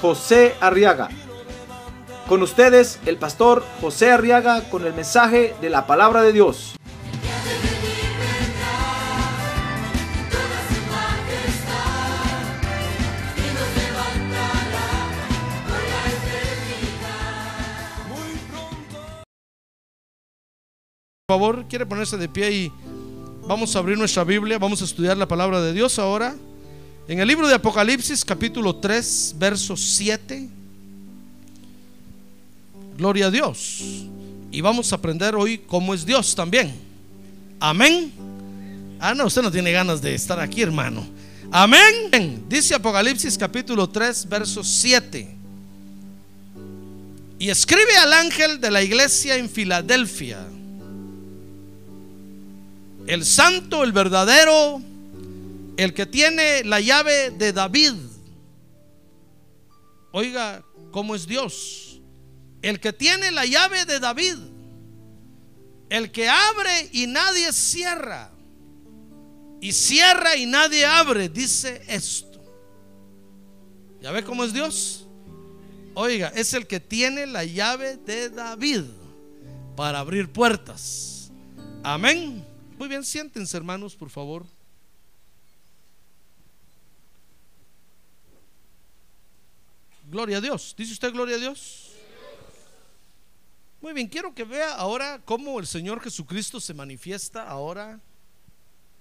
José Arriaga. Con ustedes, el pastor José Arriaga con el mensaje de la palabra de Dios. Por favor, quiere ponerse de pie y vamos a abrir nuestra Biblia, vamos a estudiar la palabra de Dios ahora. En el libro de Apocalipsis, capítulo 3, verso 7. Gloria a Dios. Y vamos a aprender hoy cómo es Dios también. Amén. Ah, no, usted no tiene ganas de estar aquí, hermano. Amén. Dice Apocalipsis capítulo 3, verso 7. Y escribe al ángel de la iglesia en Filadelfia el santo, el verdadero, el que tiene la llave de David. Oiga, ¿cómo es Dios? El que tiene la llave de David. El que abre y nadie cierra. Y cierra y nadie abre. Dice esto. ¿Ya ve cómo es Dios? Oiga, es el que tiene la llave de David para abrir puertas. Amén. Muy bien, siéntense hermanos, por favor. Gloria a Dios. ¿Dice usted gloria a Dios? Muy bien, quiero que vea ahora cómo el Señor Jesucristo se manifiesta ahora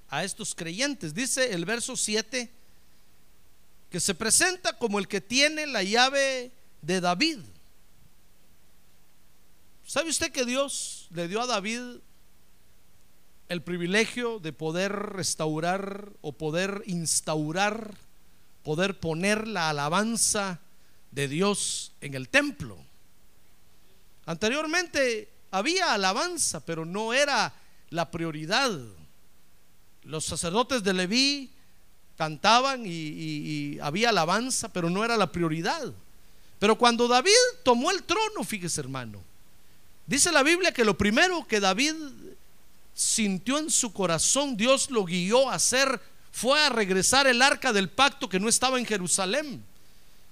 a estos creyentes. Dice el verso 7 que se presenta como el que tiene la llave de David. ¿Sabe usted que Dios le dio a David el privilegio de poder restaurar o poder instaurar, poder poner la alabanza de Dios en el templo. Anteriormente había alabanza, pero no era la prioridad. Los sacerdotes de Leví cantaban y, había alabanza, pero no era la prioridad. Pero cuando David tomó el trono, fíjese hermano, dice la Biblia que lo primero que David sintió en su corazón, Dios lo guió a hacer, fue a regresar el arca del pacto que no estaba en Jerusalén.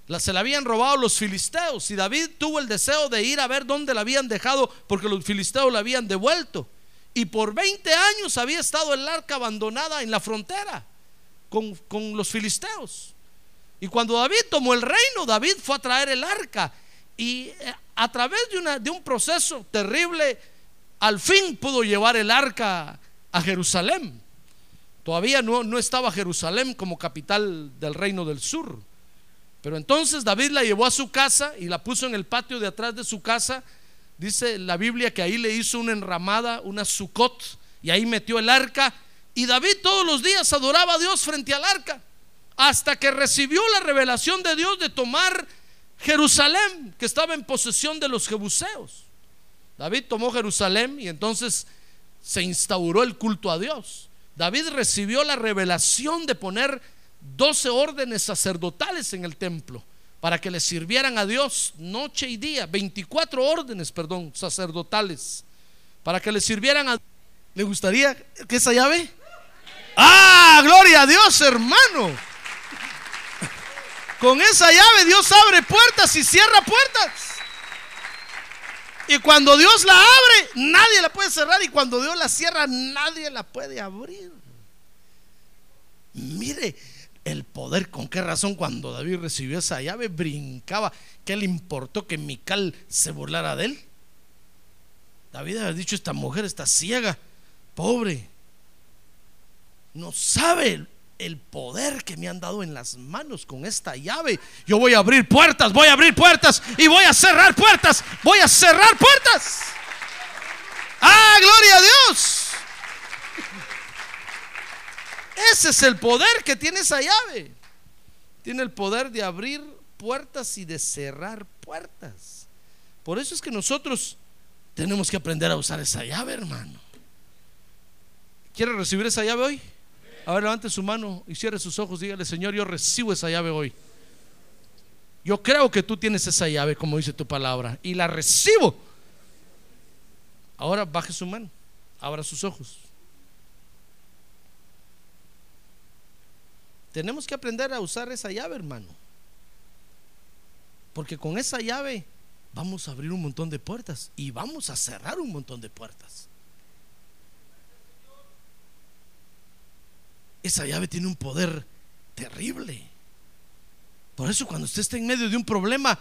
La, se la habían robado los filisteos y David tuvo el deseo de ir a ver dónde la habían dejado porque los filisteos la habían devuelto. Y por 20 años había estado el arca abandonada en la frontera con, con los filisteos. Y cuando David tomó el reino, David fue a traer el arca. Y eh, a través de, una, de un proceso terrible, al fin pudo llevar el arca a Jerusalén. Todavía no, no estaba Jerusalén como capital del reino del sur. Pero entonces David la llevó a su casa y la puso en el patio de atrás de su casa. Dice la Biblia que ahí le hizo una enramada, una sucot, y ahí metió el arca. Y David todos los días adoraba a Dios frente al arca, hasta que recibió la revelación de Dios de tomar Jerusalén, que estaba en posesión de los jebuseos. David tomó Jerusalén y entonces se instauró el culto a Dios. David recibió la revelación de poner 12 órdenes sacerdotales en el templo para que le sirvieran a Dios noche y día, 24 órdenes, perdón, sacerdotales, para que le sirvieran a ¿Le gustaría que esa llave? Ah, gloria a Dios, hermano. Con esa llave Dios abre puertas y cierra puertas. Y cuando Dios la abre, nadie la puede cerrar. Y cuando Dios la cierra, nadie la puede abrir. Mire el poder, con qué razón cuando David recibió esa llave brincaba. ¿Qué le importó que Mical se burlara de él? David había dicho, esta mujer está ciega, pobre. No sabe el poder que me han dado en las manos con esta llave. Yo voy a abrir puertas, voy a abrir puertas y voy a cerrar puertas, voy a cerrar puertas. Ah, gloria a Dios. Ese es el poder que tiene esa llave. Tiene el poder de abrir puertas y de cerrar puertas. Por eso es que nosotros tenemos que aprender a usar esa llave, hermano. ¿Quiere recibir esa llave hoy? A ver, levante su mano y cierre sus ojos. Dígale, Señor, yo recibo esa llave hoy. Yo creo que tú tienes esa llave, como dice tu palabra, y la recibo. Ahora baje su mano, abra sus ojos. Tenemos que aprender a usar esa llave, hermano. Porque con esa llave vamos a abrir un montón de puertas y vamos a cerrar un montón de puertas. Esa llave tiene un poder terrible. Por eso cuando usted está en medio de un problema,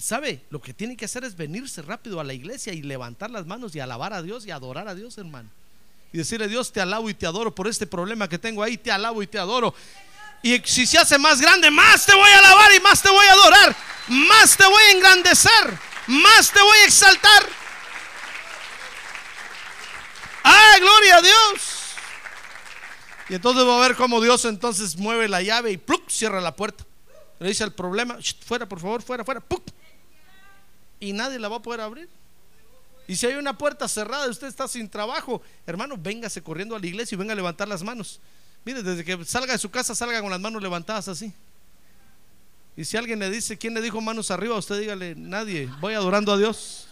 ¿sabe? Lo que tiene que hacer es venirse rápido a la iglesia y levantar las manos y alabar a Dios y adorar a Dios, hermano. Y decirle, Dios, te alabo y te adoro por este problema que tengo ahí, te alabo y te adoro. Y si se hace más grande, más te voy a alabar y más te voy a adorar, más te voy a engrandecer, más te voy a exaltar. ¡Ah, gloria a Dios! Y entonces va a ver cómo Dios entonces mueve la llave y ¡pluc! cierra la puerta. Le dice el problema, fuera por favor, fuera, fuera, y nadie la va a poder abrir. Y si hay una puerta cerrada y usted está sin trabajo, hermano, véngase corriendo a la iglesia y venga a levantar las manos. Mire, desde que salga de su casa, salga con las manos levantadas así. Y si alguien le dice, ¿quién le dijo manos arriba? Usted dígale, nadie, voy adorando a Dios.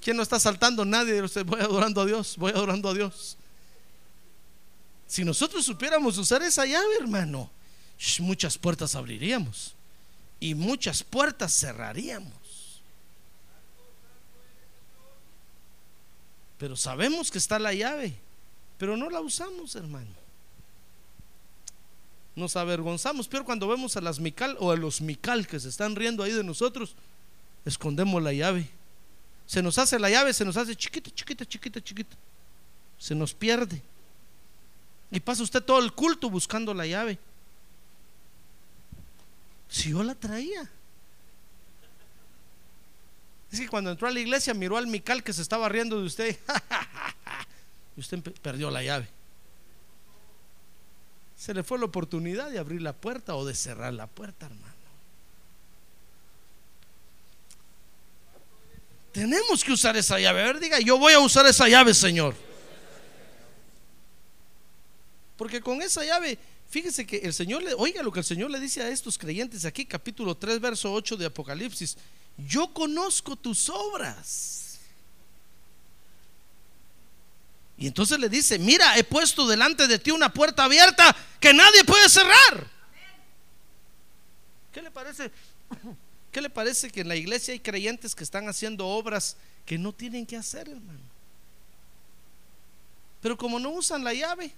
¿Quién no está saltando? Nadie. Usted voy adorando a Dios, voy adorando a Dios. Si nosotros supiéramos usar esa llave, hermano, muchas puertas abriríamos y muchas puertas cerraríamos. Pero sabemos que está la llave, pero no la usamos, hermano nos avergonzamos. Pero cuando vemos a las Mical o a los Mical que se están riendo ahí de nosotros, escondemos la llave. Se nos hace la llave, se nos hace chiquita, chiquita, chiquita, chiquita. Se nos pierde. Y pasa usted todo el culto buscando la llave. Si yo la traía. Es que cuando entró a la iglesia miró al Mical que se estaba riendo de usted. y usted perdió la llave se le fue la oportunidad de abrir la puerta o de cerrar la puerta, hermano. Tenemos que usar esa llave. A ver, diga, yo voy a usar esa llave, Señor. Porque con esa llave, fíjese que el Señor le, oiga lo que el Señor le dice a estos creyentes aquí, capítulo 3, verso 8 de Apocalipsis. Yo conozco tus obras Y entonces le dice, mira, he puesto delante de ti una puerta abierta que nadie puede cerrar. ¿Qué le parece? ¿Qué le parece que en la iglesia hay creyentes que están haciendo obras que no tienen que hacer, hermano? Pero como no usan la llave,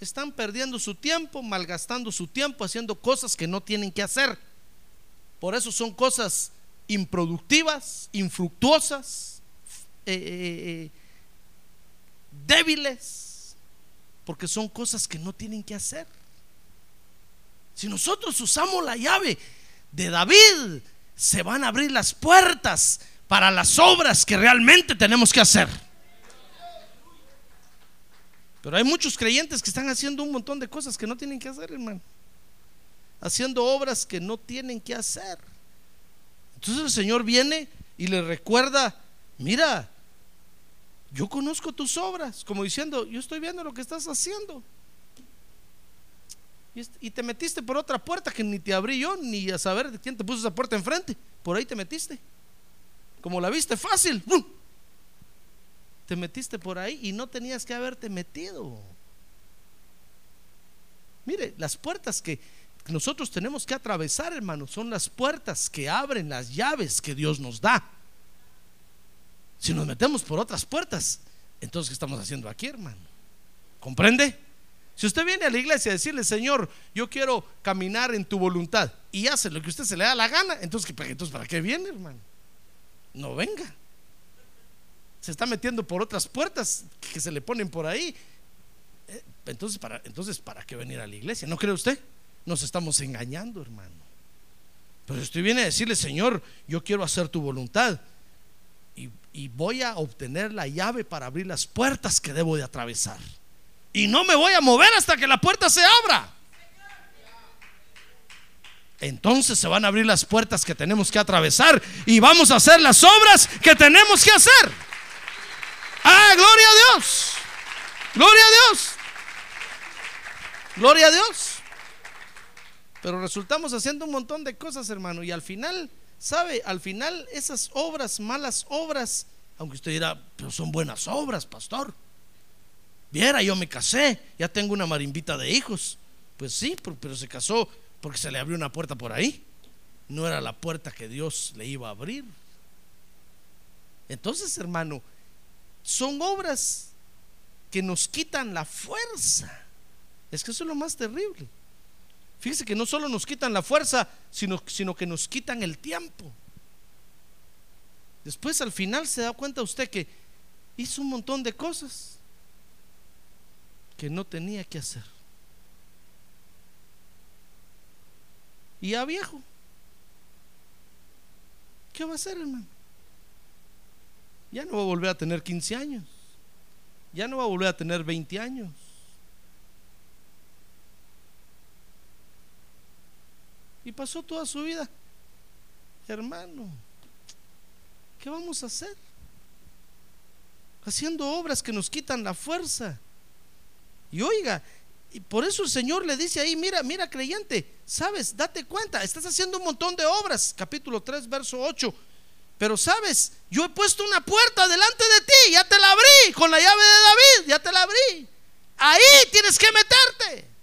están perdiendo su tiempo, malgastando su tiempo haciendo cosas que no tienen que hacer. Por eso son cosas improductivas, infructuosas, eh, eh, eh, débiles, porque son cosas que no tienen que hacer. Si nosotros usamos la llave de David, se van a abrir las puertas para las obras que realmente tenemos que hacer. Pero hay muchos creyentes que están haciendo un montón de cosas que no tienen que hacer, hermano. Haciendo obras que no tienen que hacer. Entonces el Señor viene y le recuerda, mira, yo conozco tus obras, como diciendo, yo estoy viendo lo que estás haciendo. Y te metiste por otra puerta que ni te abrí yo, ni a saber de quién te puso esa puerta enfrente. Por ahí te metiste. Como la viste fácil, te metiste por ahí y no tenías que haberte metido. Mire, las puertas que nosotros tenemos que atravesar, hermanos, son las puertas que abren las llaves que Dios nos da. Si nos metemos por otras puertas, entonces ¿qué estamos haciendo aquí, hermano? ¿Comprende? Si usted viene a la iglesia a decirle, Señor, yo quiero caminar en tu voluntad y hace lo que usted se le da la gana, entonces, entonces ¿para qué viene, hermano? No venga. Se está metiendo por otras puertas que se le ponen por ahí. Eh, entonces, ¿para, entonces, ¿para qué venir a la iglesia? ¿No cree usted? Nos estamos engañando, hermano. Pero si usted viene a decirle, Señor, yo quiero hacer tu voluntad y voy a obtener la llave para abrir las puertas que debo de atravesar. Y no me voy a mover hasta que la puerta se abra. entonces se van a abrir las puertas que tenemos que atravesar y vamos a hacer las obras que tenemos que hacer. Ah, gloria a Dios. Gloria a Dios. Gloria a Dios. Pero resultamos haciendo un montón de cosas, hermano. Y al final, ¿sabe? Al final esas obras, malas obras, aunque usted dirá, pero son buenas obras, pastor. Viera, yo me casé, ya tengo una marimbita de hijos. Pues sí, pero se casó porque se le abrió una puerta por ahí. No era la puerta que Dios le iba a abrir. Entonces, hermano, son obras que nos quitan la fuerza. Es que eso es lo más terrible. Fíjese que no solo nos quitan la fuerza, sino, sino que nos quitan el tiempo. Después al final se da cuenta usted que hizo un montón de cosas que no tenía que hacer. Y ya viejo. ¿Qué va a hacer, hermano? Ya no va a volver a tener 15 años. Ya no va a volver a tener 20 años. Y pasó toda su vida. Hermano, ¿qué vamos a hacer? Haciendo obras que nos quitan la fuerza. Y oiga, y por eso el Señor le dice ahí, mira, mira creyente, sabes, date cuenta, estás haciendo un montón de obras, capítulo 3, verso 8. Pero sabes, yo he puesto una puerta delante de ti, ya te la abrí con la llave de David, ya te la abrí. Ahí tienes que meterte.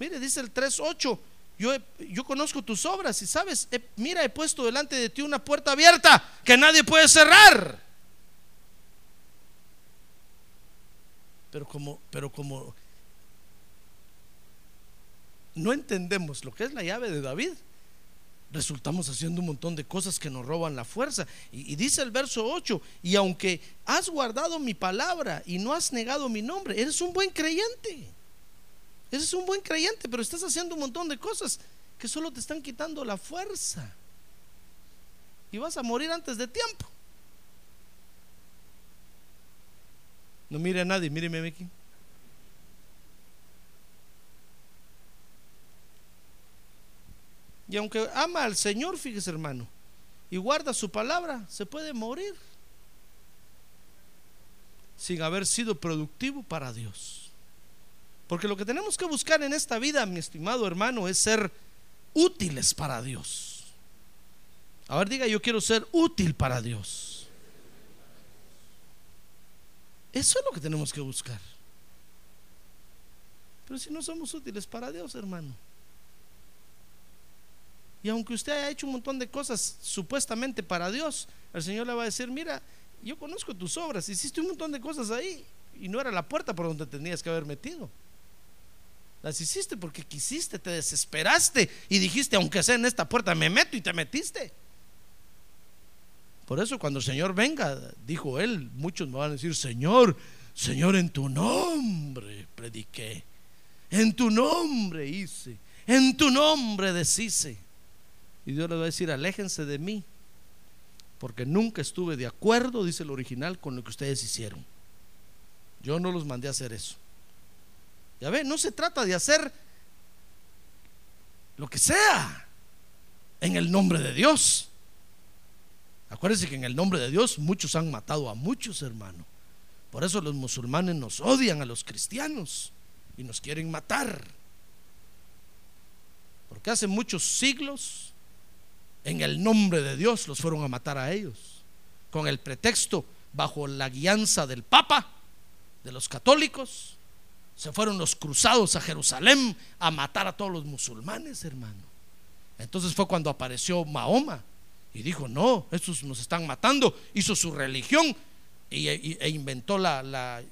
Mire, dice el 3.8, yo, yo conozco tus obras y sabes, mira, he puesto delante de ti una puerta abierta que nadie puede cerrar. Pero como, pero como no entendemos lo que es la llave de David, resultamos haciendo un montón de cosas que nos roban la fuerza. Y, y, dice el verso 8, y aunque has guardado mi palabra y no has negado mi nombre, eres un buen creyente. Ese es un buen creyente, pero estás haciendo un montón de cosas que solo te están quitando la fuerza. Y vas a morir antes de tiempo. No mire a nadie, míreme aquí. Y aunque ama al Señor, fíjese hermano, y guarda su palabra, se puede morir sin haber sido productivo para Dios. Porque lo que tenemos que buscar en esta vida, mi estimado hermano, es ser útiles para Dios. A ver, diga, yo quiero ser útil para Dios. Eso es lo que tenemos que buscar. Pero si no somos útiles para Dios, hermano. Y aunque usted haya hecho un montón de cosas supuestamente para Dios, el Señor le va a decir, mira, yo conozco tus obras, hiciste un montón de cosas ahí y no era la puerta por donde tenías que haber metido. Las hiciste porque quisiste, te desesperaste y dijiste, aunque sea en esta puerta, me meto y te metiste. Por eso cuando el Señor venga, dijo él, muchos me van a decir, Señor, Señor, en tu nombre prediqué, en tu nombre hice, en tu nombre deshice. Y Dios le va a decir, aléjense de mí, porque nunca estuve de acuerdo, dice el original, con lo que ustedes hicieron. Yo no los mandé a hacer eso. Ya ve, no se trata de hacer lo que sea en el nombre de Dios. Acuérdense que en el nombre de Dios muchos han matado a muchos, hermanos. Por eso los musulmanes nos odian a los cristianos y nos quieren matar. Porque hace muchos siglos, en el nombre de Dios, los fueron a matar a ellos. Con el pretexto, bajo la guianza del Papa, de los católicos, se fueron los cruzados a Jerusalén a matar a todos los musulmanes, hermano. Entonces fue cuando apareció Mahoma y dijo, no, estos nos están matando. Hizo su religión e, inventó la, la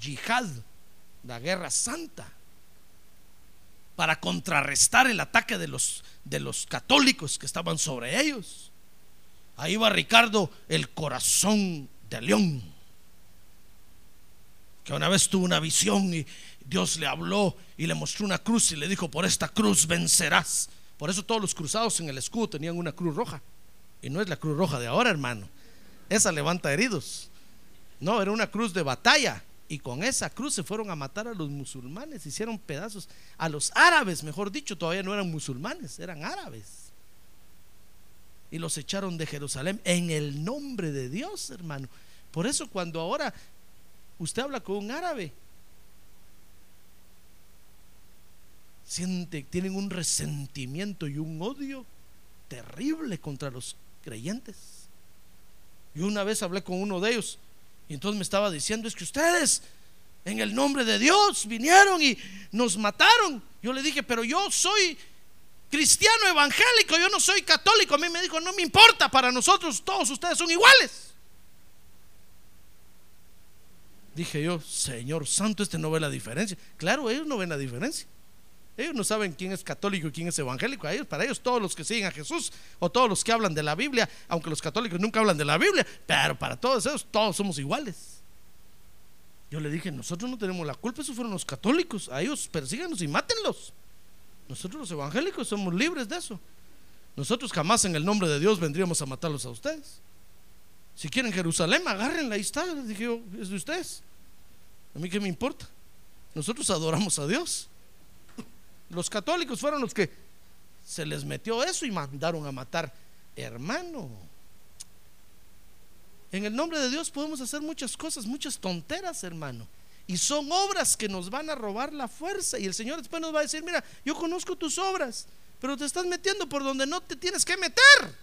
yihad, la guerra santa, para contrarrestar el ataque de los, de los católicos que estaban sobre ellos. Ahí va Ricardo, el corazón de león que una vez tuvo una visión y Dios le habló y le mostró una cruz y le dijo, por esta cruz vencerás. Por eso todos los cruzados en el escudo tenían una cruz roja. Y no es la cruz roja de ahora, hermano. Esa levanta heridos. No, era una cruz de batalla. Y con esa cruz se fueron a matar a los musulmanes, hicieron pedazos a los árabes, mejor dicho, todavía no eran musulmanes, eran árabes. Y los echaron de Jerusalén en el nombre de Dios, hermano. Por eso cuando ahora usted habla con un árabe, siente, tienen un resentimiento y un odio terrible contra los creyentes. Yo una vez hablé con uno de ellos y entonces me estaba diciendo, es que ustedes en el nombre de Dios vinieron y nos mataron. Yo le dije, pero yo soy cristiano evangélico, yo no soy católico. A mí me dijo, no me importa, para nosotros todos ustedes son iguales. Dije yo, Señor Santo, este no ve la diferencia. Claro, ellos no ven la diferencia. Ellos no saben quién es católico y quién es evangélico. ellos, para ellos, todos los que siguen a Jesús o todos los que hablan de la Biblia, aunque los católicos nunca hablan de la Biblia, pero para todos ellos, todos somos iguales. Yo le dije, nosotros no tenemos la culpa, esos fueron los católicos. A ellos persíganos y mátenlos. Nosotros los evangélicos somos libres de eso. Nosotros jamás en el nombre de Dios vendríamos a matarlos a ustedes. Si quieren Jerusalén, agárrenla, ahí está. Dije yo, es de ustedes. A mí qué me importa. Nosotros adoramos a Dios. Los católicos fueron los que se les metió eso y mandaron a matar. Hermano, en el nombre de Dios podemos hacer muchas cosas, muchas tonteras, hermano. Y son obras que nos van a robar la fuerza. Y el Señor después nos va a decir, mira, yo conozco tus obras, pero te estás metiendo por donde no te tienes que meter.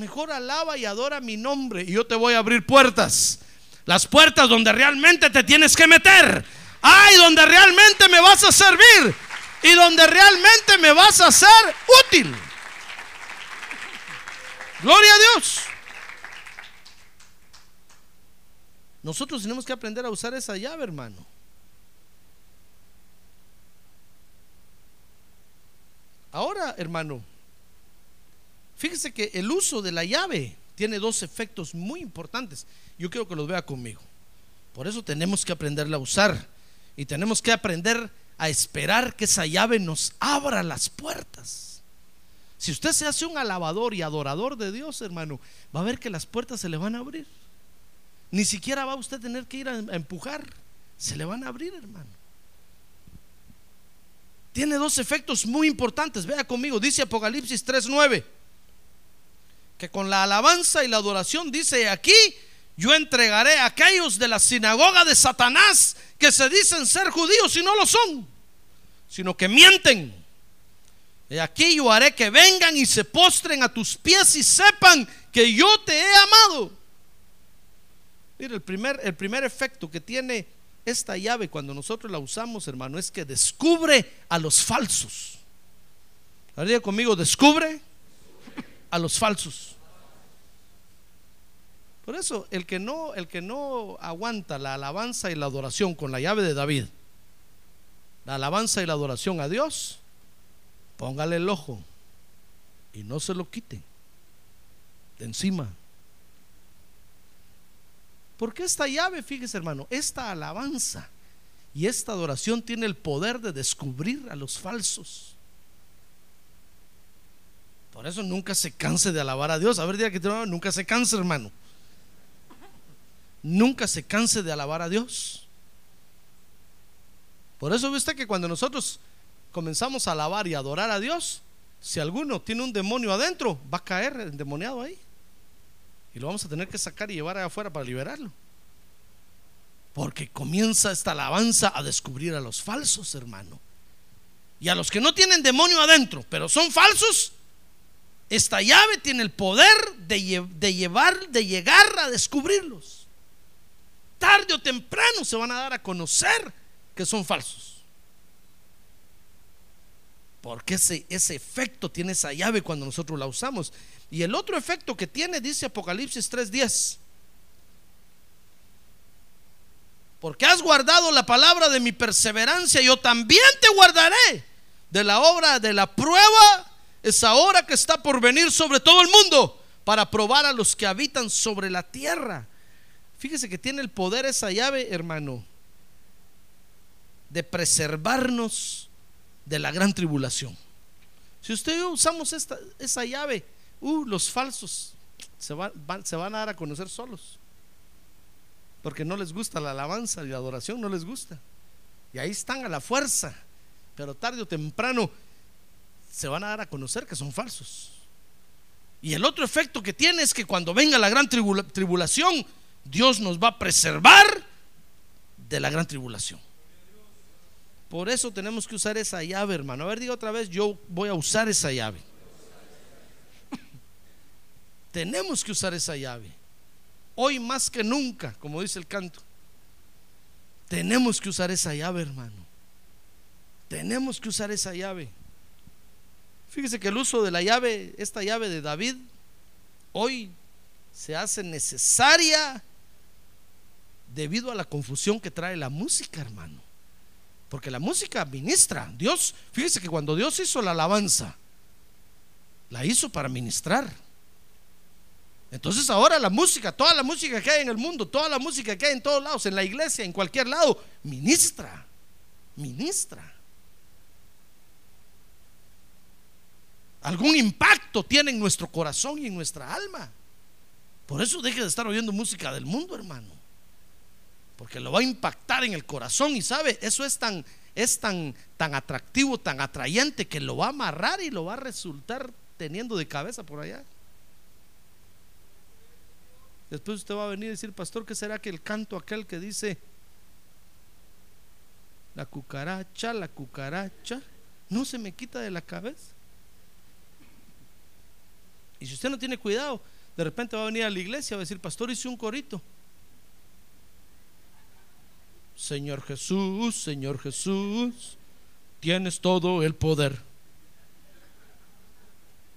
Mejor alaba y adora mi nombre y yo te voy a abrir puertas. Las puertas donde realmente te tienes que meter ay, donde realmente me vas a servir y donde realmente me vas a ser útil. Gloria a Dios. Nosotros tenemos que aprender a usar esa llave, hermano. Ahora, hermano, fíjese que el uso de la llave tiene dos efectos muy importantes. Yo quiero que los vea conmigo. Por eso tenemos que aprenderla a usar. Y tenemos que aprender a esperar que esa llave nos abra las puertas. Si usted se hace un alabador y adorador de Dios, hermano, va a ver que las puertas se le van a abrir. Ni siquiera va a usted tener que ir a empujar. Se le van a abrir, hermano. Tiene dos efectos muy importantes. Vea conmigo, dice Apocalipsis 3:9, que con la alabanza y la adoración dice aquí yo entregaré a aquellos de la sinagoga de Satanás que se dicen ser judíos y no lo son, sino que mienten. Y aquí yo haré que vengan y se postren a tus pies y sepan que yo te he amado. Mira, el primer, el primer efecto que tiene esta llave cuando nosotros la usamos, hermano, es que descubre a los falsos. Haría conmigo, descubre a los falsos. Por eso, el que no, el que no aguanta la alabanza y la adoración con la llave de David, la alabanza y la adoración a Dios, póngale el ojo y no se lo quite de encima. Porque esta llave, fíjese hermano, esta alabanza y esta adoración tiene el poder de descubrir a los falsos. Por eso nunca se canse de alabar a Dios. A ver, diga que nunca se canse, hermano nunca se canse de alabar a Dios. Por eso viste que cuando nosotros comenzamos a alabar y adorar a Dios, si alguno tiene un demonio adentro, va a caer endemoniado ahí. Y lo vamos a tener que sacar y llevar allá afuera para liberarlo. Porque comienza esta alabanza a descubrir a los falsos, hermano. Y a los que no tienen demonio adentro, pero son falsos, esta llave tiene el poder de, llevar, de llegar a descubrirlos tarde o temprano se van a dar a conocer que son falsos. Porque ese, ese efecto tiene esa llave cuando nosotros la usamos. Y el otro efecto que tiene, dice Apocalipsis 3:10. Porque has guardado la palabra de mi perseverancia, yo también te guardaré de la obra de la prueba, esa hora que está por venir sobre todo el mundo, para probar a los que habitan sobre la tierra. Fíjese que tiene el poder esa llave, hermano, de preservarnos de la gran tribulación. Si usted y yo usamos esta, esa llave, uh, los falsos se, se van a dar a conocer solos. porque no les gusta la alabanza y la adoración, no les gusta. Y ahí están a la fuerza, pero tarde o temprano se van a dar a conocer que son falsos. Y el otro efecto que tiene es que cuando venga la gran tribulación, Dios nos va a preservar de la gran tribulación. Por eso tenemos que usar esa llave, hermano. A ver, diga otra vez, yo voy a usar esa llave. tenemos que usar esa llave. Hoy más que nunca, como dice el canto. Tenemos que usar esa llave, hermano. Tenemos que usar esa llave. Fíjese que el uso de la llave, esta llave de David, hoy se hace necesaria debido a la confusión que trae la música, hermano. Porque la música ministra. Dios, fíjese que cuando Dios hizo la alabanza, la hizo para ministrar. Entonces ahora la música, toda la música que hay en el mundo, toda la música que hay en todos lados, en la iglesia, en cualquier lado, ministra, ministra. Algún impacto tiene en nuestro corazón y en nuestra alma. Por eso deje de estar oyendo música del mundo, hermano. Porque lo va a impactar en el corazón y sabe, eso es tan es tan tan atractivo, tan atrayente que lo va a amarrar y lo va a resultar teniendo de cabeza por allá. Después usted va a venir y decir, pastor, ¿qué será que el canto aquel que dice, la cucaracha, la cucaracha, no se me quita de la cabeza? Y si usted no tiene cuidado, de repente va a venir a la iglesia y va a decir, pastor, hice un corito. Señor Jesús, Señor Jesús, tienes todo el poder.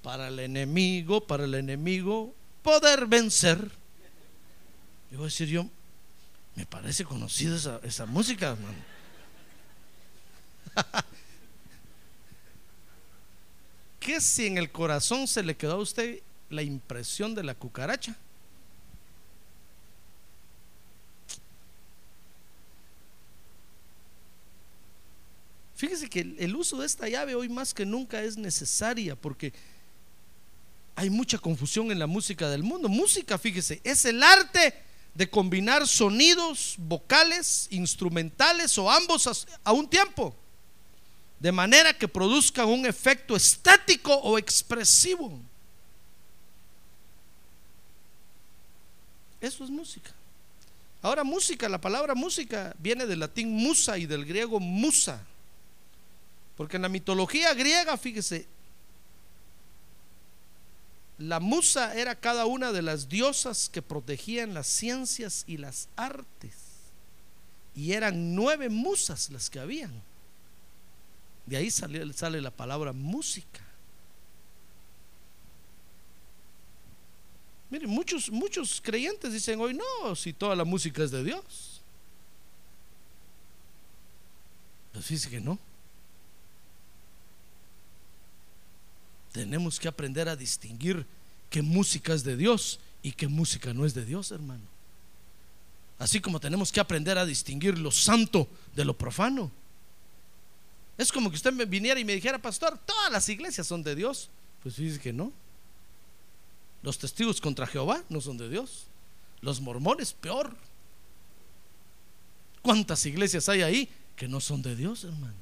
Para el enemigo, para el enemigo, poder vencer. Yo voy a decir yo, me parece conocida esa, esa música, hermano. ¿Qué si en el corazón se le quedó a usted la impresión de la cucaracha? Fíjese que el uso de esta llave hoy más que nunca es necesaria porque hay mucha confusión en la música del mundo. Música, fíjese, es el arte de combinar sonidos vocales, instrumentales o ambos a un tiempo, de manera que produzcan un efecto estético o expresivo. Eso es música. Ahora música, la palabra música viene del latín musa y del griego musa. Porque en la mitología griega, fíjese, la musa era cada una de las diosas que protegían las ciencias y las artes. Y eran nueve musas las que habían. De ahí sale, sale la palabra música. Miren, muchos, muchos creyentes dicen hoy, no, si toda la música es de Dios. Pues fíjese que no. tenemos que aprender a distinguir qué música es de Dios y qué música no es de Dios, hermano. Así como tenemos que aprender a distinguir lo santo de lo profano. Es como que usted me viniera y me dijera, pastor, todas las iglesias son de Dios. Pues dice que no. Los testigos contra Jehová no son de Dios. Los mormones, peor. ¿Cuántas iglesias hay ahí que no son de Dios, hermano?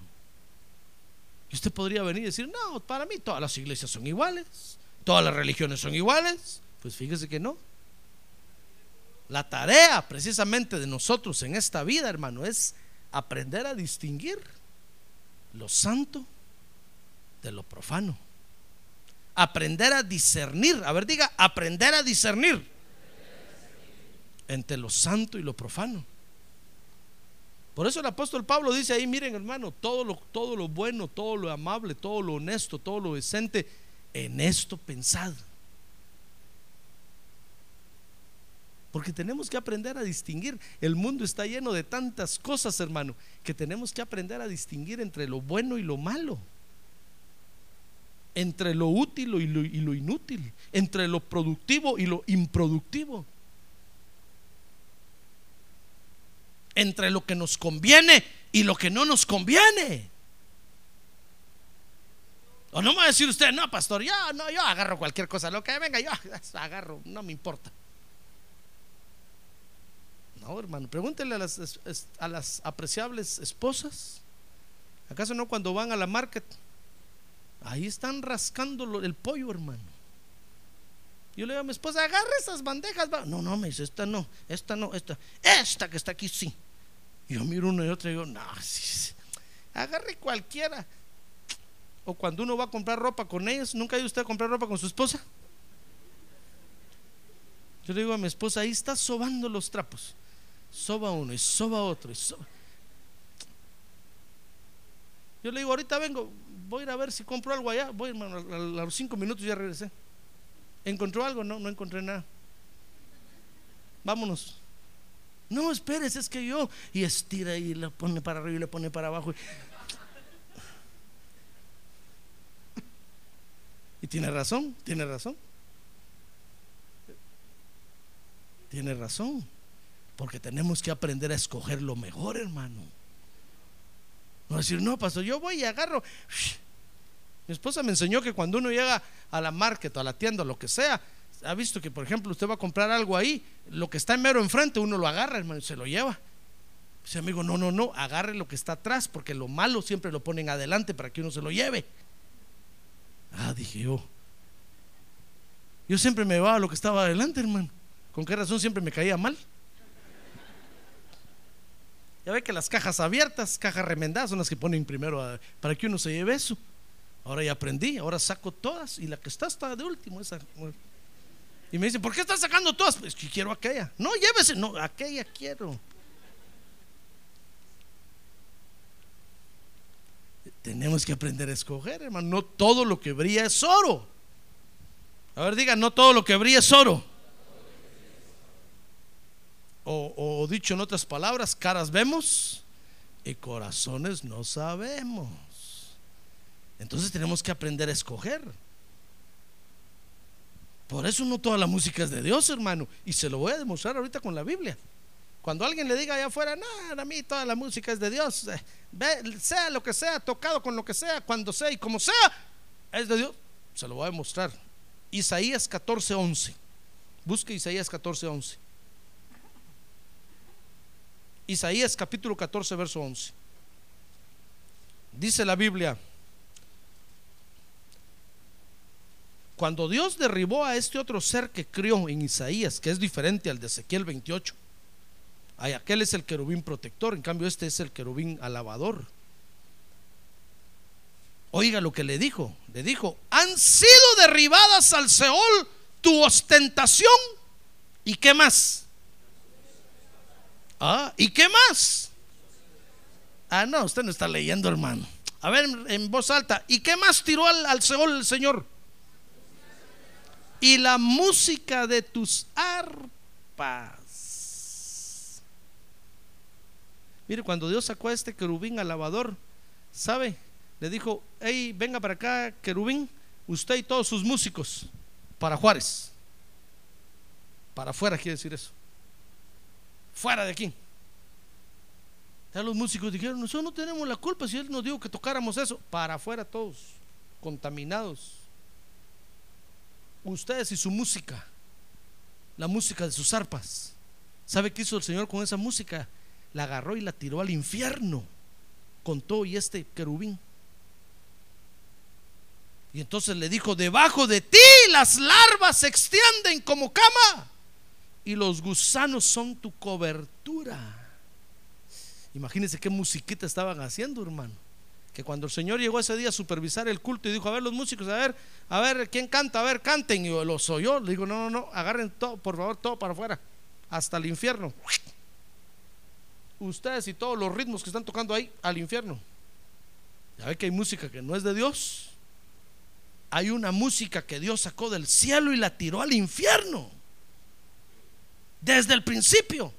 Y usted podría venir y decir, no, para mí todas las iglesias son iguales, todas las religiones son iguales. Pues fíjese que no. La tarea precisamente de nosotros en esta vida, hermano, es aprender a distinguir lo santo de lo profano. Aprender a discernir. A ver, diga, aprender a discernir entre lo santo y lo profano. Por eso el apóstol Pablo dice ahí, miren hermano, todo lo, todo lo bueno, todo lo amable, todo lo honesto, todo lo decente, en esto pensad. Porque tenemos que aprender a distinguir. El mundo está lleno de tantas cosas, hermano, que tenemos que aprender a distinguir entre lo bueno y lo malo. Entre lo útil y lo, inútil. Entre lo productivo y lo improductivo. entre lo que nos conviene y lo que no nos conviene. O no me va a decir usted, no, pastor, yo no, yo agarro cualquier cosa, lo que venga, yo agarro, no me importa. No, hermano, pregúntele a las, apreciables esposas. ¿Acaso no cuando van a la market? Ahí están rascando el pollo, hermano. Yo le digo a mi esposa, agarra esas bandejas. va". No, no, me dice, esta no, esta no, esta. Esta que está aquí, sí. Yo miro una y otra y digo, no, sí, sí. agarre cualquiera. O cuando uno va a comprar ropa con ellos, ¿nunca ha ido usted a comprar ropa con su esposa? Yo le digo a mi esposa, ahí está sobando los trapos. Soba uno y soba otro. Y soba. Yo le digo, ahorita vengo, voy a ir a ver si compro algo allá. Voy, hermano, a, los cinco minutos ya regresé. ¿Encontró algo? No, no encontré nada. Vámonos. No, espérese, es que yo. Y estira y le pone para arriba y le pone para abajo. Y tiene razón, tiene razón. Tiene razón. Porque tenemos que aprender a escoger lo mejor, hermano. No decir, no, pastor, yo voy y agarro. Mi esposa me enseñó que cuando uno llega a la market, a la tienda, lo que sea, ha visto que, por ejemplo, usted va a comprar algo ahí, lo que está en mero enfrente, uno lo agarra, hermano, y se lo lleva. Dice, amigo, no, no, no, agarre lo que está atrás, porque lo malo siempre lo ponen adelante para que uno se lo lleve. Ah, dije yo. Yo siempre me llevaba lo que estaba adelante, hermano. ¿Con qué razón siempre me caía mal? Ya ve que las cajas abiertas, cajas remendadas, son las que ponen primero para que uno se lleve eso. Ahora ya aprendí, ahora saco todas y la que está está de último. Esa. Y me dicen, ¿por qué estás sacando todas? Pues que quiero aquella. No, llévese, no, aquella quiero. Tenemos que aprender a escoger, hermano. No todo lo que brilla es oro. A ver, diga, no todo lo que brilla es oro. O, dicho en otras palabras, caras vemos y corazones no sabemos. Entonces tenemos que aprender a escoger. Por eso no toda la música es de Dios, hermano. Y se lo voy a demostrar ahorita con la Biblia. Cuando alguien le diga allá afuera, no, a mí toda la música es de Dios, eh, sea lo que sea, tocado con lo que sea, cuando sea y como sea, es de Dios. Se lo voy a demostrar. Isaías 14:11. Busque Isaías 14:11. Isaías capítulo 14, verso 11. Dice la Biblia, cuando Dios derribó a este otro ser que crió en Isaías, que es diferente al de Ezequiel 28, ay, aquel es el querubín protector, en cambio este es el querubín alabador. Oiga lo que le dijo, le dijo, han sido derribadas al Seol tu ostentación y qué más. Ah, ¿y qué más? Ah, no, usted no está leyendo, hermano. A ver, en voz alta. ¿Y qué más tiró al, al Seol el Señor? Y la música de tus arpas. Mire, cuando Dios sacó a este querubín alabador, ¿sabe? Le dijo, hey, venga para acá, querubín, usted y todos sus músicos, para Juárez. Para afuera quiere decir eso fuera de aquí. Ya los músicos dijeron, nosotros no tenemos la culpa si él nos dijo que tocáramos eso. Para afuera todos, contaminados. Ustedes y su música, la música de sus arpas. ¿Sabe qué hizo el Señor con esa música? La agarró y la tiró al infierno con todo y este querubín. Y entonces le dijo, debajo de ti las larvas se extienden como cama y los gusanos son tu cobertura. Imagínense qué musiquita estaban haciendo, hermano. Que cuando el Señor llegó ese día a supervisar el culto y dijo, a ver los músicos, a ver, a ver, ¿quién canta? A ver, canten. Y yo, los oyó. Le digo, no, no, no, agarren todo, por favor, todo para afuera, hasta el infierno. Ustedes y todos los ritmos que están tocando ahí, al infierno. Ya ve que hay música que no es de Dios. Hay una música que Dios sacó del cielo y la tiró al infierno desde el principio.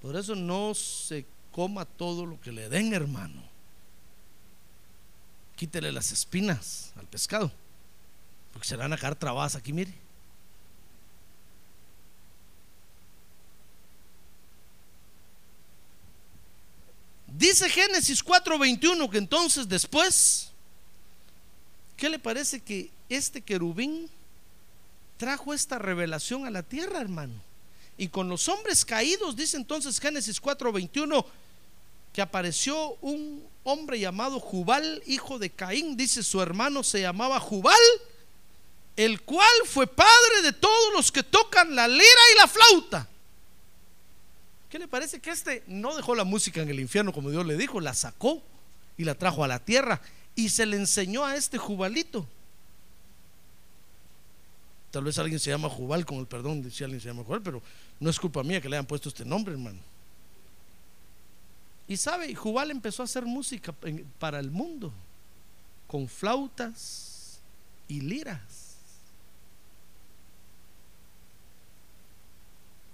Por eso no se coma todo lo que le den, hermano. Quítele las espinas al pescado, porque se van a caer trabadas aquí, mire. Dice Génesis 4:21 que entonces después, ¿qué le parece que este querubín trajo esta revelación a la tierra, hermano. Y con los hombres caídos, dice entonces Génesis 4:21, que apareció un hombre llamado Jubal, hijo de Caín, dice su hermano se llamaba Jubal, el cual fue padre de todos los que tocan la lira y la flauta. ¿Qué le parece que este no dejó la música en el infierno como Dios le dijo? La sacó y la trajo a la tierra y se le enseñó a este Jubalito. Tal vez alguien se llama Jubal, con el perdón de si alguien se llama Jubal, pero no es culpa mía que le hayan puesto este nombre, hermano. Y sabe, Jubal empezó a hacer música para el mundo, con flautas y liras.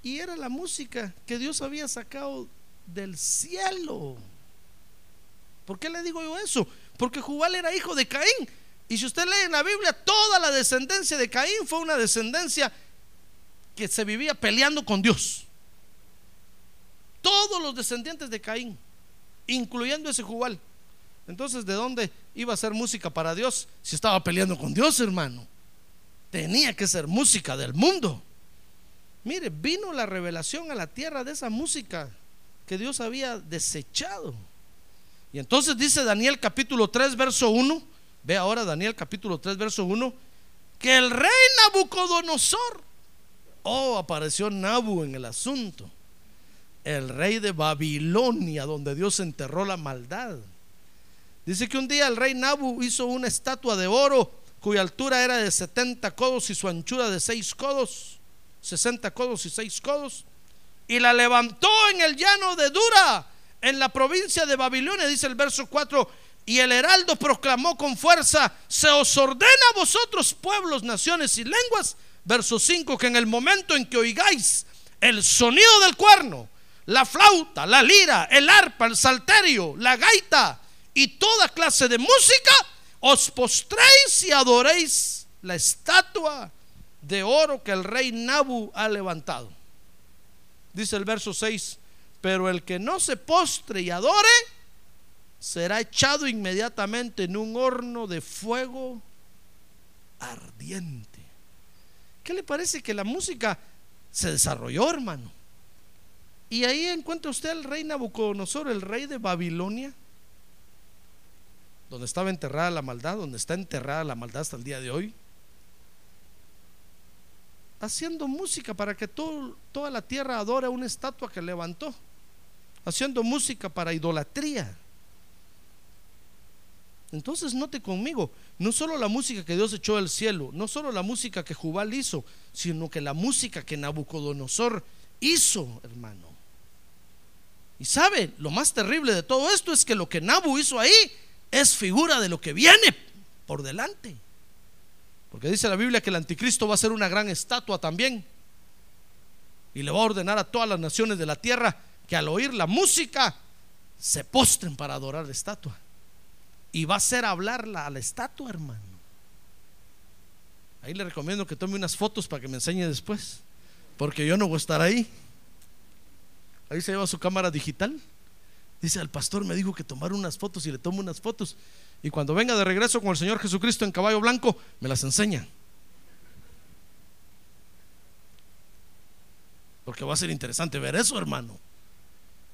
Y era la música que Dios había sacado del cielo. ¿Por qué le digo yo eso? Porque Jubal era hijo de Caín. Y si usted lee en la Biblia, toda la descendencia de Caín fue una descendencia que se vivía peleando con Dios. Todos los descendientes de Caín, incluyendo ese Jubal. Entonces, ¿de dónde iba a ser música para Dios si estaba peleando con Dios, hermano? Tenía que ser música del mundo. Mire, vino la revelación a la tierra de esa música que Dios había desechado. Y entonces dice Daniel capítulo 3, verso 1, ve ahora Daniel capítulo 3, verso 1, que el rey Nabucodonosor, oh, apareció Nabu en el asunto, el rey de Babilonia, donde Dios enterró la maldad. Dice que un día el rey Nabu hizo una estatua de oro cuya altura era de 70 codos y su anchura de 6 codos 60 codos y 6 codos, y la levantó en el llano de Dura, en la provincia de Babilonia, dice el verso 4, y el heraldo proclamó con fuerza, se os ordena a vosotros pueblos, naciones y lenguas, verso 5, que en el momento en que oigáis el sonido del cuerno, la flauta, la lira, el arpa, el salterio, la gaita y toda clase de música, os postréis y adoréis la estatua de oro que el rey Nabu ha levantado. Dice el verso 6, pero el que no se postre y adore será echado inmediatamente en un horno de fuego ardiente. ¿Qué le parece que la música se desarrolló, hermano? Y ahí encuentra usted al rey Nabucodonosor, el rey de Babilonia, donde estaba enterrada la maldad, donde está enterrada la maldad hasta el día de hoy haciendo música para que toda la tierra adore una estatua que levantó, haciendo música para idolatría. Entonces note conmigo, no solo la música que Dios echó del cielo, no solo la música que Jubal hizo, sino que la música que Nabucodonosor hizo, hermano. Y sabe, lo más terrible de todo esto es que lo que Nabu hizo ahí es figura de lo que viene por delante. Porque dice la Biblia que el anticristo va a ser una gran estatua también. Y le va a ordenar a todas las naciones de la tierra que al oír la música se postren para adorar la estatua. Y va a hacer hablarla a la estatua, hermano. Ahí le recomiendo que tome unas fotos para que me enseñe después. Porque yo no voy a estar ahí. Ahí se lleva su cámara digital. Dice, el pastor me dijo que tomar unas fotos y le tomo unas fotos. Y cuando venga de regreso con el Señor Jesucristo en caballo blanco, me las enseña. Porque va a ser interesante ver eso, hermano.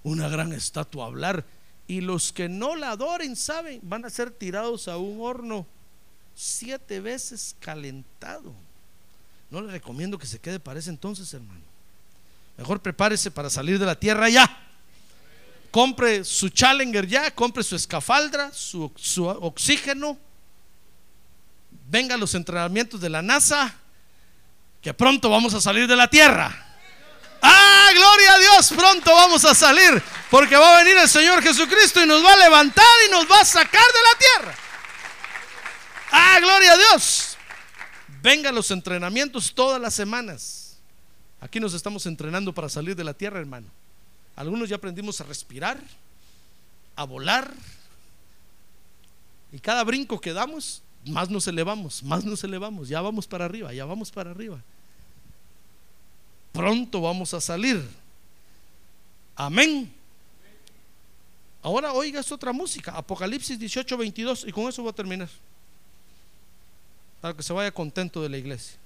Una gran estatua hablar. Y los que no la adoren, saben, van a ser tirados a un horno siete veces calentado. No le recomiendo que se quede para ese entonces, hermano. Mejor prepárese para salir de la tierra ya compre su Challenger ya, compre su escafaldra, su, su oxígeno, venga a los entrenamientos de la NASA, que pronto vamos a salir de la Tierra. Ah, gloria a Dios, pronto vamos a salir, porque va a venir el Señor Jesucristo y nos va a levantar y nos va a sacar de la tierra. Ah, gloria a Dios. Venga a los entrenamientos todas las semanas. Aquí nos estamos entrenando para salir de la tierra, hermano. Algunos ya aprendimos a respirar, a volar. Y cada brinco que damos, más nos elevamos, más nos elevamos. Ya vamos para arriba, ya vamos para arriba. Pronto vamos a salir. Amén. Ahora oiga esta otra música, Apocalipsis 18, 22, y con eso voy a terminar. Para que se vaya contento de la iglesia.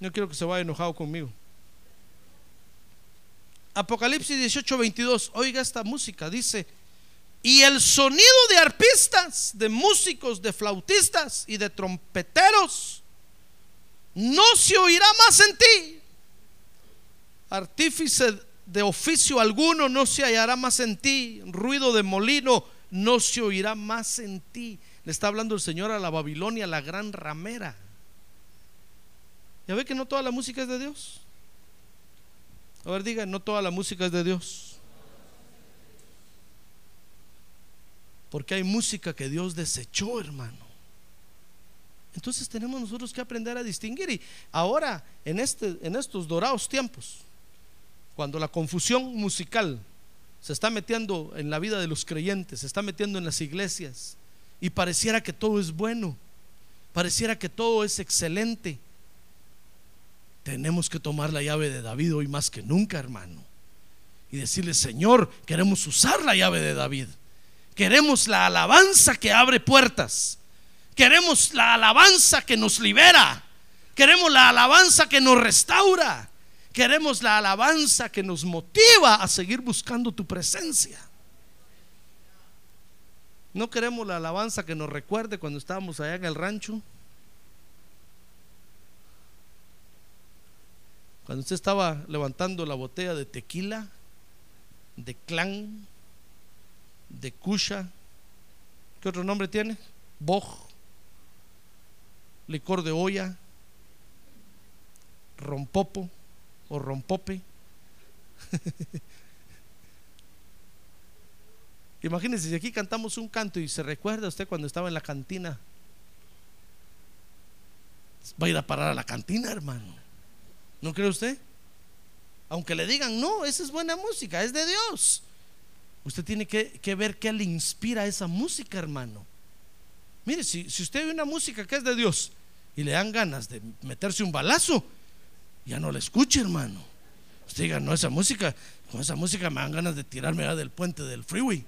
No quiero que se vaya enojado conmigo. Apocalipsis 18, 22. Oiga esta música. Dice, y el sonido de arpistas, de músicos, de flautistas y de trompeteros no se oirá más en ti. Artífice de oficio alguno no se hallará más en ti. Ruido de molino no se oirá más en ti. Le está hablando el Señor a la Babilonia, la gran ramera. ¿Ya ve que no toda la música es de Dios? A ver, diga, no toda la música es de Dios. Porque hay música que Dios desechó, hermano. Entonces tenemos nosotros que aprender a distinguir. Y ahora, en, este, en estos dorados tiempos, cuando la confusión musical se está metiendo en la vida de los creyentes, se está metiendo en las iglesias, y pareciera que todo es bueno, pareciera que todo es excelente, tenemos que tomar la llave de David hoy más que nunca, hermano. Y decirle, Señor, queremos usar la llave de David. Queremos la alabanza que abre puertas. Queremos la alabanza que nos libera. Queremos la alabanza que nos restaura. Queremos la alabanza que nos motiva a seguir buscando tu presencia. No queremos la alabanza que nos recuerde cuando estábamos allá en el rancho. Cuando usted estaba levantando la botella de tequila, de clan, de kusha, ¿qué otro nombre tiene? Boj, licor de olla, rompopo o rompope. Imagínense si aquí cantamos un canto y se recuerda usted cuando estaba en la cantina. Va a ir a parar a la cantina, hermano. ¿No cree usted? Aunque le digan, no, esa es buena música, es de Dios. Usted tiene que, ver qué le inspira esa música, hermano. Mire, si, si usted ve una música que es de Dios y le dan ganas de meterse un balazo, ya no la escuche, hermano. Usted diga, no, esa música, con esa música me dan ganas de tirarme del puente del freeway.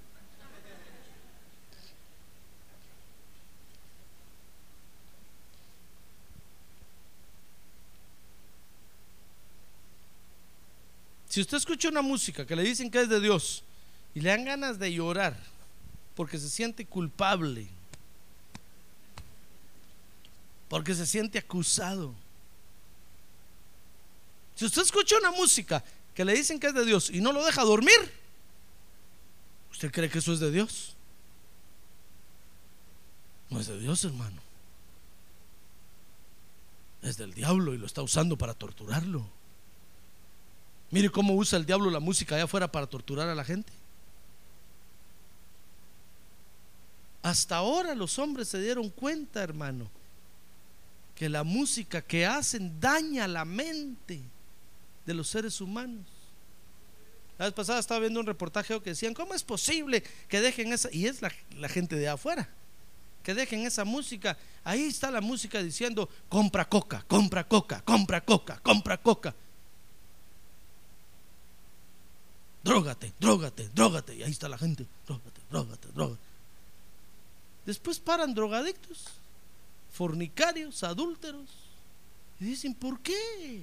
Si usted escucha una música que le dicen que es de Dios y le dan ganas de llorar porque se siente culpable, porque se siente acusado. Si usted escucha una música que le dicen que es de Dios y no lo deja dormir, ¿usted cree que eso es de Dios? No es de Dios, hermano. Es del diablo y lo está usando para torturarlo. Mire cómo usa el diablo la música allá afuera para torturar a la gente. Hasta ahora los hombres se dieron cuenta, hermano, que la música que hacen daña la mente de los seres humanos. La vez pasada estaba viendo un reportaje que decían, ¿cómo es posible que dejen esa? Y es la, la gente de afuera, que dejen esa música. Ahí está la música diciendo, compra coca, compra coca, compra coca, compra coca. Drógate, drógate, drógate. Y ahí está la gente, drógate, drógate, drógate. Después paran drogadictos, fornicarios, adúlteros. Y dicen, ¿por qué?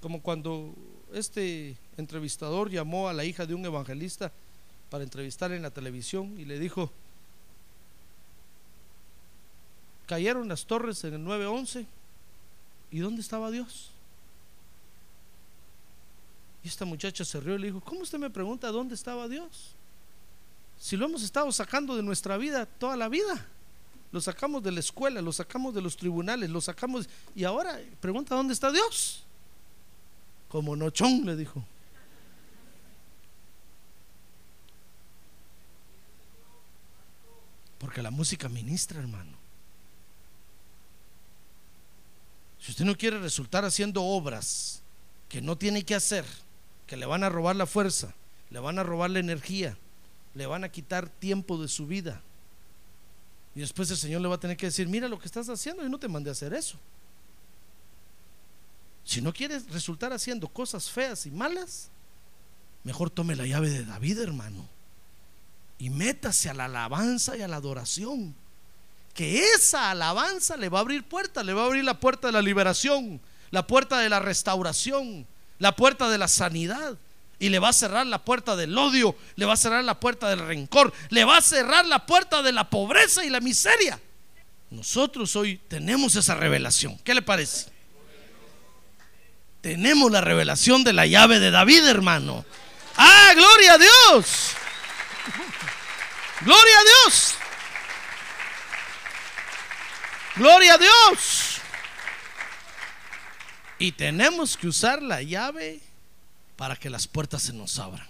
Como cuando este entrevistador llamó a la hija de un evangelista para entrevistar en la televisión y le dijo, cayeron las torres en el 911 ¿Y dónde estaba Dios? Y esta muchacha se rió y le dijo, ¿cómo usted me pregunta dónde estaba Dios? Si lo hemos estado sacando de nuestra vida toda la vida. Lo sacamos de la escuela, lo sacamos de los tribunales, lo sacamos... Y ahora pregunta dónde está Dios. Como nochón, le dijo. Porque la música ministra, hermano. Si usted no quiere resultar haciendo obras que no tiene que hacer, que le van a robar la fuerza, le van a robar la energía, le van a quitar tiempo de su vida. Y después el Señor le va a tener que decir, mira lo que estás haciendo, y no te mandé a hacer eso. Si no quieres resultar haciendo cosas feas y malas, mejor tome la llave de David, hermano, y métase a la alabanza y a la adoración. que esa alabanza le va a abrir puertas, le va a abrir la puerta de la liberación, la puerta de la restauración, la puerta de la sanidad. Y le va a cerrar la puerta del odio, le va a cerrar la puerta del rencor, le va a cerrar la puerta de la pobreza y la miseria. Nosotros hoy tenemos esa revelación. ¿Qué le parece? Tenemos la revelación de la llave de David, hermano. Ah, gloria a Dios. Gloria a Dios. Gloria a Dios. Y tenemos que usar la llave para que las puertas se nos abran.